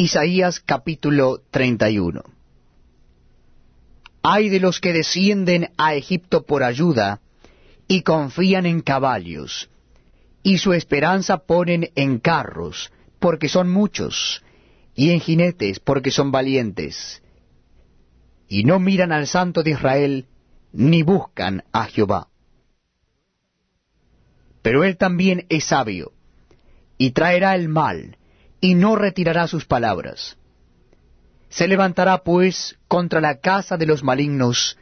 Isaías capítulo 31 Hay de los que descienden a Egipto por ayuda y confían en caballos, y su esperanza ponen en carros, porque son muchos, y en jinetes, porque son valientes, y no miran al Santo de Israel, ni buscan a Jehová. Pero él también es sabio, y traerá el mal, y no retirará sus palabras. Se levantará pues contra la casa de los malignos,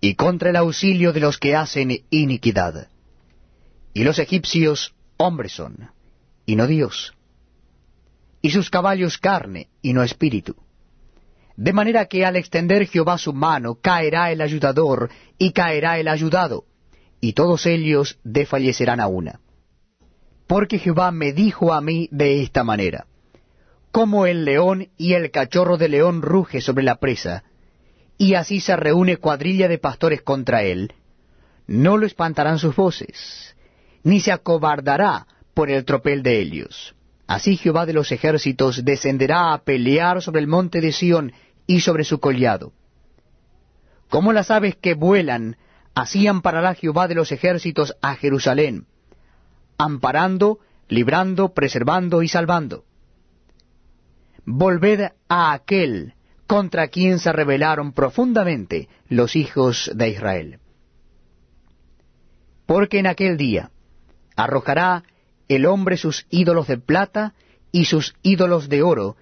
y contra el auxilio de los que hacen iniquidad. Y los egipcios hombres son, y no Dios. Y sus caballos carne, y no espíritu. De manera que al extender Jehová su mano, caerá el ayudador, y caerá el ayudado, y todos ellos desfallecerán a una porque Jehová me dijo a mí de esta manera, como el león y el cachorro de león ruge sobre la presa, y así se reúne cuadrilla de pastores contra él, no lo espantarán sus voces, ni se acobardará por el tropel de ellos. Así Jehová de los ejércitos descenderá a pelear sobre el monte de Sión y sobre su collado. Como las aves que vuelan, así amparará Jehová de los ejércitos a Jerusalén, amparando, librando, preservando y salvando. Volved a aquel contra quien se rebelaron profundamente los hijos de Israel. Porque en aquel día arrojará el hombre sus ídolos de plata y sus ídolos de oro,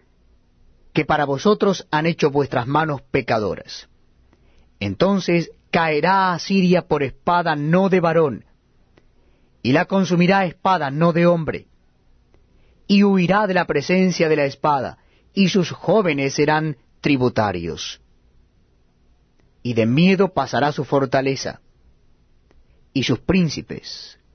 que para vosotros han hecho vuestras manos pecadoras. Entonces caerá a Siria por espada no de varón, y la consumirá espada, no de hombre, y huirá de la presencia de la espada, y sus jóvenes serán tributarios. Y de miedo pasará su fortaleza, y sus príncipes